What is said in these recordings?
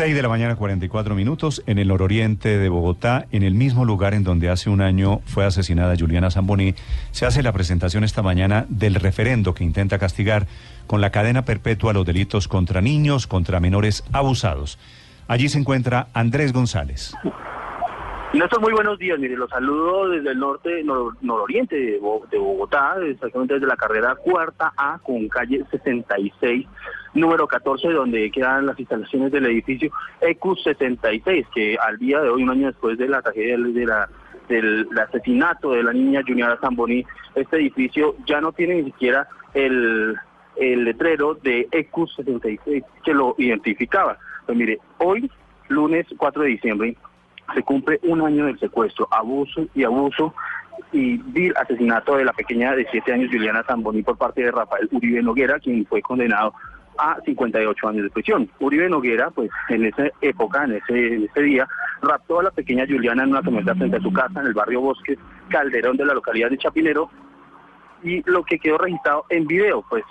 6 de la mañana, 44 minutos, en el nororiente de Bogotá, en el mismo lugar en donde hace un año fue asesinada Juliana Zamboni, se hace la presentación esta mañana del referendo que intenta castigar con la cadena perpetua los delitos contra niños, contra menores abusados. Allí se encuentra Andrés González. Néstor, muy buenos días. Mire, los saludo desde el norte, nor- nororiente de Bogotá, exactamente desde la carrera cuarta A con calle 66, número 14, donde quedan las instalaciones del edificio EQ66, que al día de hoy, un año después de la tragedia de la, del asesinato de la niña Juniora Zamboni, este edificio ya no tiene ni siquiera el, el letrero de EQ66 que lo identificaba. Pues mire, hoy, lunes 4 de diciembre, se cumple un año del secuestro, abuso y abuso y vil asesinato de la pequeña de 7 años Juliana Zamboni por parte de Rafael Uribe Noguera, quien fue condenado a 58 años de prisión. Uribe Noguera, pues en esa época, en ese, en ese día, raptó a la pequeña Juliana en una camioneta frente a su casa en el barrio Bosque Calderón de la localidad de Chapinero y lo que quedó registrado en video, pues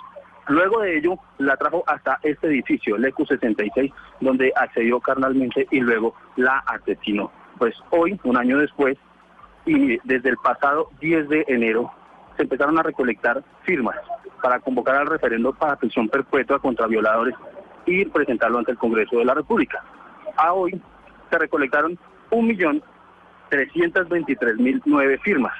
luego de ello la trajo hasta este edificio, el EQ66, donde accedió carnalmente y luego la asesinó. Pues hoy, un año después, y desde el pasado 10 de enero, se empezaron a recolectar firmas para convocar al referendo para prisión perpetua contra violadores y presentarlo ante el Congreso de la República. A hoy se recolectaron 1.323.009 firmas.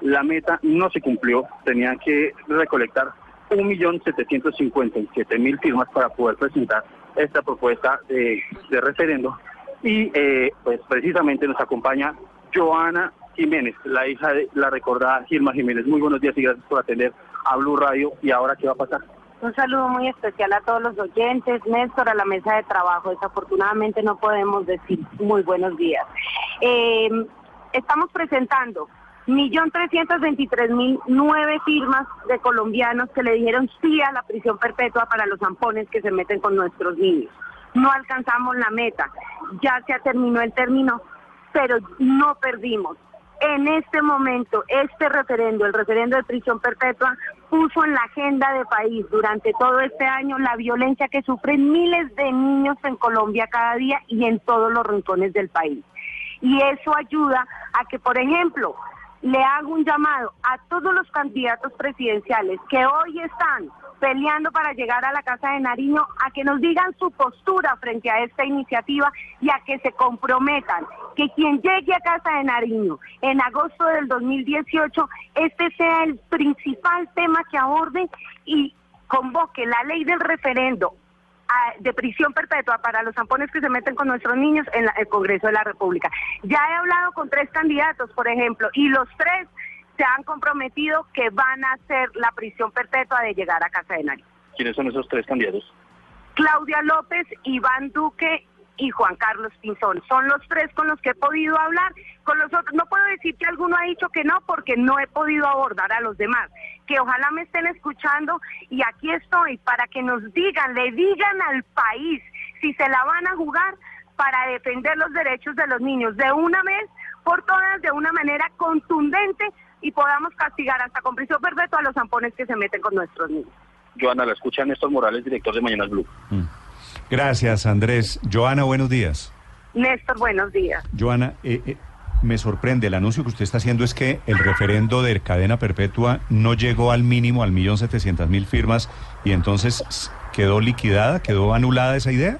La meta no se cumplió, tenían que recolectar 1.757.000 firmas para poder presentar esta propuesta de, referendo. Y eh, pues precisamente nos acompaña Joana Jiménez, la hija de la recordada Gilma Jiménez. Muy buenos días y gracias por atender a Radio. ¿Y ahora qué va a pasar? Un saludo muy especial a todos los oyentes, Néstor, a la mesa de trabajo. Desafortunadamente no podemos decir muy buenos días. Eh, estamos presentando 1.323.009 firmas de colombianos que le dijeron sí a la prisión perpetua para los zampones que se meten con nuestros niños. No alcanzamos la meta, ya se terminó el término, pero no perdimos. En este momento, este referendo, el referendo de prisión perpetua, puso en la agenda de país durante todo este año la violencia que sufren miles de niños en Colombia cada día y en todos los rincones del país. Y eso ayuda a que, por ejemplo, le hago un llamado a todos los candidatos presidenciales que hoy están peleando para llegar a la Casa de Nariño a que nos digan su postura frente a esta iniciativa y a que se comprometan que quien llegue a Casa de Nariño en agosto del 2018, este sea el principal tema que aborde y convoque la ley del referendo a- de prisión perpetua para los zampones que se meten con nuestros niños en el Congreso de la República. Ya he hablado con tres candidatos, por ejemplo, y los tres se han comprometido que van a hacer la prisión perpetua de llegar a Casa de Nariño. ¿Quiénes son esos tres candidatos? Claudia López, Iván Duque y Juan Carlos Pinzón. Son los tres con los que he podido hablar. Con los otros, no puedo decir que alguno ha dicho que no, porque no he podido abordar a los demás. Que ojalá me estén escuchando y aquí estoy para que nos digan, le digan al país si se la van a jugar para defender los derechos de los niños de una vez por todas, de una manera contundente y podamos castigar hasta con prisión perpetua a los zampones que se meten con nuestros niños. Joana, la escucha Néstor Morales, director de Mañanas Blue. Gracias, Andrés. Joana, buenos días. Néstor, buenos días. Joana, eh, eh, me sorprende, el anuncio que usted está haciendo es que el referendo de cadena perpetua no llegó al mínimo, al millón setecientas mil firmas, y entonces quedó liquidada, quedó anulada esa idea.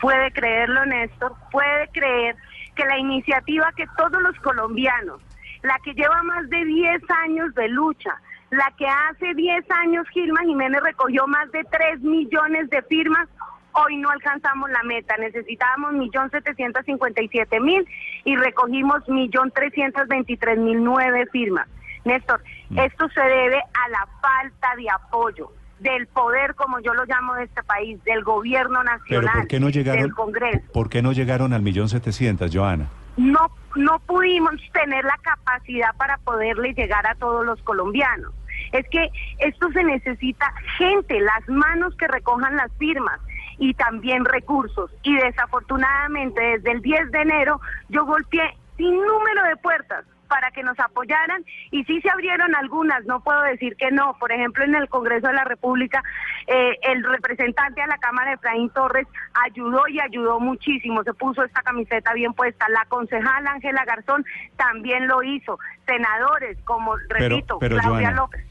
Puede creerlo, Néstor, puede creer que la iniciativa que todos los colombianos, la que lleva más de 10 años de lucha, la que hace 10 años Gilma Jiménez recogió más de 3 millones de firmas, hoy no alcanzamos la meta. Necesitábamos 1.757.000 y recogimos 1.323.009 firmas. Néstor, esto se debe a la falta de apoyo del poder, como yo lo llamo de este país, del gobierno Pero nacional, ¿por qué no llegaron, del Congreso. ¿por qué no llegaron al millón setecientos, Joana? No, no pudimos tener la capacidad para poderle llegar a todos los colombianos. Es que esto se necesita gente, las manos que recojan las firmas y también recursos. Y desafortunadamente desde el 10 de enero yo golpeé sin número de puertas para que nos apoyaran y sí se abrieron algunas, no puedo decir que no. Por ejemplo, en el Congreso de la República, eh, el representante a la Cámara, Efraín Torres, ayudó y ayudó muchísimo, se puso esta camiseta bien puesta. La concejal Ángela Garzón también lo hizo. Senadores como, repito, pero, Claudia Joana, López.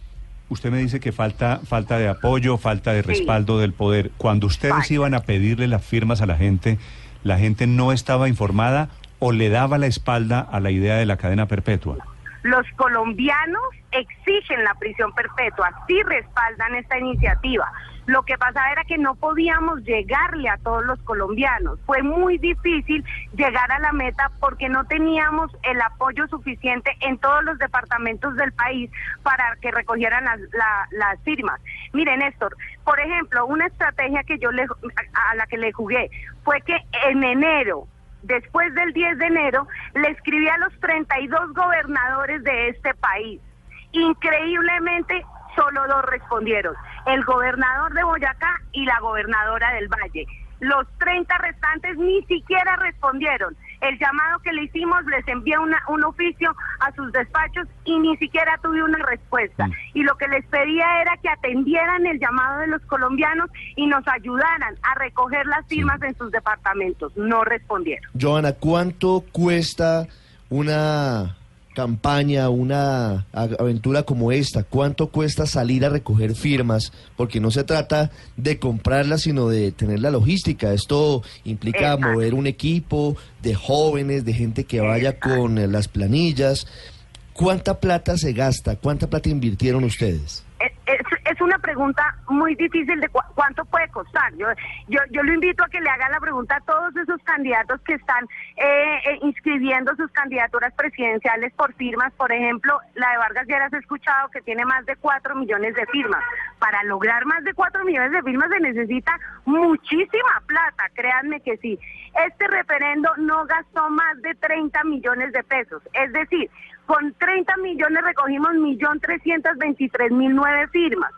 Usted me dice que falta falta de apoyo, falta de Sí. respaldo del poder. Cuando ustedes iban a pedirle las firmas a la gente, ¿la gente no estaba informada o le daba la espalda a la idea de la cadena perpetua? Los colombianos exigen la prisión perpetua, sí respaldan esta iniciativa. Lo que pasaba era que no podíamos llegarle a todos los colombianos. Fue muy difícil llegar a la meta porque no teníamos el apoyo suficiente en todos los departamentos del país para que recogieran las, la- las firmas. Miren, Néstor, por ejemplo, una estrategia que yo le, a la que le jugué fue que en enero después del 10 de enero, le escribí a los 32 gobernadores de este país. Increíblemente, solo dos respondieron, el gobernador de Boyacá y la gobernadora del Valle. Los 30 restantes ni siquiera respondieron. El llamado que le hicimos les envié una- un oficio a sus despachos y ni siquiera tuve una respuesta. Mm. Y lo que les pedía era que atendieran el llamado de los colombianos y nos ayudaran a recoger las firmas en sus departamentos. No respondieron. Joana, ¿cuánto cuesta una campaña, una aventura como esta? ¿Cuánto cuesta salir a recoger firmas? Porque no se trata de comprarlas, sino de tener la logística. Esto implica Exacto. mover un equipo de jóvenes, de gente que vaya con eh, las planillas. ¿Cuánta plata se gasta? ¿Cuánta plata invirtieron ustedes? Es, es- es una pregunta muy difícil de cu- cuánto puede costar. Yo, yo, yo lo invito a que le haga la pregunta a todos esos candidatos que están eh, eh, inscribiendo sus candidaturas presidenciales por firmas. Por ejemplo, la de Vargas Lleras he escuchado que tiene más de 4 millones de firmas. Para lograr más de 4 millones de firmas se necesita muchísima plata, créanme que sí. Este referendo no gastó más de 30 millones de pesos. Es decir, con 30 millones recogimos 1.323.009 firmas,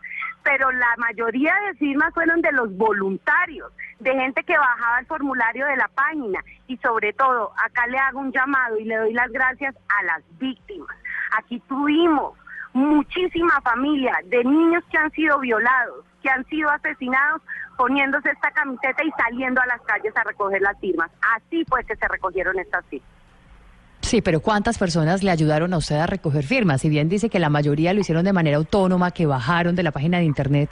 pero la mayoría de firmas fueron de los voluntarios, de gente que bajaba el formulario de la página y sobre todo, acá le hago un llamado y le doy las gracias a las víctimas. Aquí tuvimos muchísima familia de niños que han sido violados, que han sido asesinados poniéndose esta camiseta y saliendo a las calles a recoger las firmas. Así fue que se recogieron estas firmas. Sí, pero ¿cuántas personas le ayudaron a usted a recoger firmas? Si bien dice que la mayoría lo hicieron de manera autónoma, que bajaron de la página de internet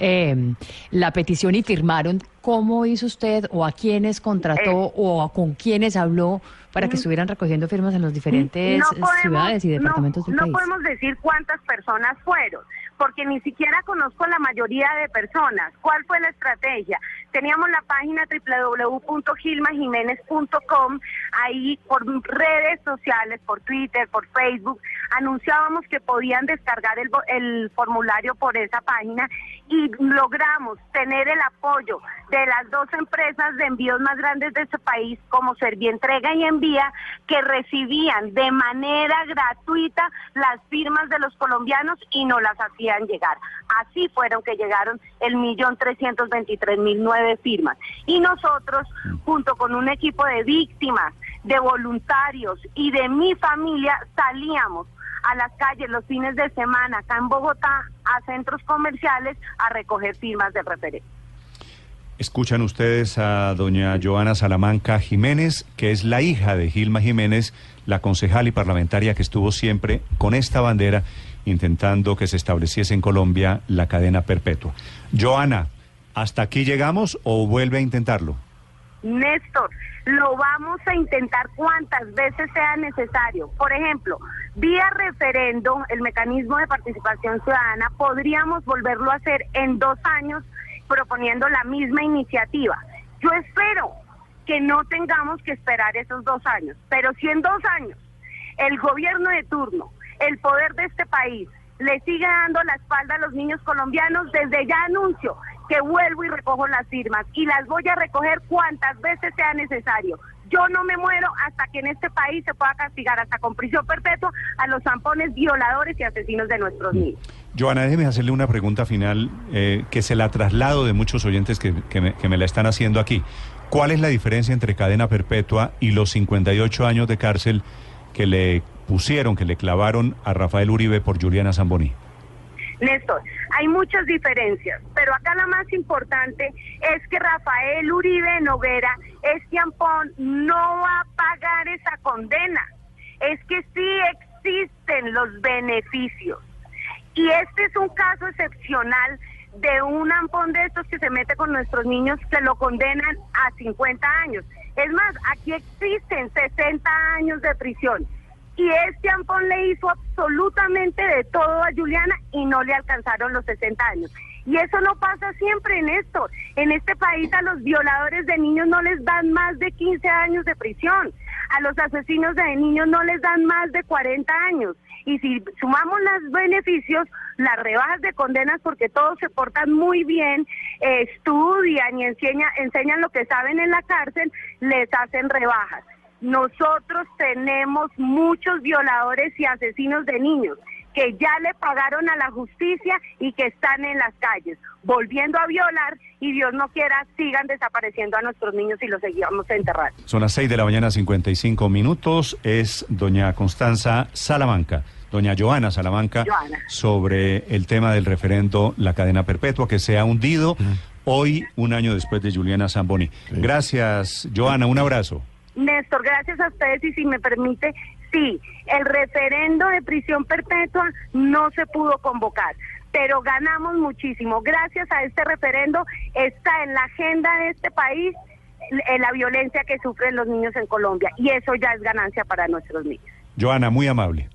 eh, la petición y firmaron, ¿cómo hizo usted o a quiénes contrató Eh. o a con quiénes habló para que estuvieran recogiendo firmas en los diferentes No podemos- ciudades y no- departamentos del no país? podemos decir cuántas personas fueron, porque ni siquiera conozco la mayoría de personas. ¿Cuál fue la estrategia? Teníamos la página www.gilmajiménez.com, ahí por redes sociales, por Twitter, por Facebook, anunciábamos que podían descargar el, formulario por esa página y logramos tener el apoyo de las dos empresas de envíos más grandes de este país, como Servientrega y Envía, que recibían de manera gratuita las firmas de los colombianos y no las hacían llegar. Así fueron que llegaron el millón trescientos veintitrés mil nueve firmas. Y nosotros, junto con un equipo de víctimas, de voluntarios y de mi familia, salíamos a las calles los fines de semana acá en Bogotá, a centros comerciales, a recoger firmas de referente. Escuchan ustedes a doña Joana Salamanca Jiménez, que es la hija de Gilma Jiménez, la concejal y parlamentaria que estuvo siempre con esta bandera intentando que se estableciese en Colombia la cadena perpetua. Joana, ¿hasta aquí llegamos o vuelve a intentarlo? Néstor, lo vamos a intentar cuantas veces sea necesario. Por ejemplo, vía referendo, el mecanismo de participación ciudadana, podríamos volverlo a hacer en dos años proponiendo la misma iniciativa. Yo espero que no tengamos que esperar esos dos años, pero si en dos años el gobierno de turno, el poder de este país, le sigue dando la espalda a los niños colombianos, desde ya anuncio que vuelvo y recojo las firmas y las voy a recoger cuantas veces sea necesario. Yo no me muero hasta que en este país se pueda castigar hasta con prisión perpetua a los zampones violadores y asesinos de nuestros niños. Joana, déjeme hacerle una pregunta final eh, que se la traslado de muchos oyentes que, me la están haciendo aquí. ¿Cuál es la diferencia entre cadena perpetua y los 58 años de cárcel que le pusieron, que le clavaron a Rafael Uribe por Juliana Zamboni? Néstor, hay muchas diferencias, pero acá la más importante es que Rafael Uribe Noguera, este ampón, no va a pagar esa condena. Es que sí existen los beneficios. Y este es un caso excepcional de un ampón de estos que se mete con nuestros niños que lo condenan a 50 años. Es más, aquí existen 60 años de prisión. Y este ampón le hizo absolutamente de todo a Juliana y no le alcanzaron los 60 años. Y eso no pasa siempre, Néstor. En este país a los violadores de niños no les dan más de 15 años de prisión. A los asesinos de niños no les dan más de 40 años. Y si sumamos los beneficios, las rebajas de condenas, porque todos se portan muy bien, estudian y enseña, enseñan lo que saben en la cárcel, les hacen rebajas. Nosotros tenemos muchos violadores y asesinos de niños que ya le pagaron a la justicia y que están en las calles, volviendo a violar y Dios no quiera sigan desapareciendo a nuestros niños y los seguimos enterrando. Son las 6 de la mañana, 55 minutos. Es doña Constanza Salamanca, doña Joana Salamanca, Joana. sobre el tema del referendo La Cadena Perpetua, que se ha hundido hoy, un año después de Juliana Zamboni. Gracias, Joana, un abrazo. Néstor, gracias a ustedes y si me permite, sí, el referendo de prisión perpetua no se pudo convocar, pero ganamos muchísimo. Gracias a este referendo está en la agenda de este país eh, la violencia que sufren los niños en Colombia y eso ya es ganancia para nuestros niños. Joana, muy amable.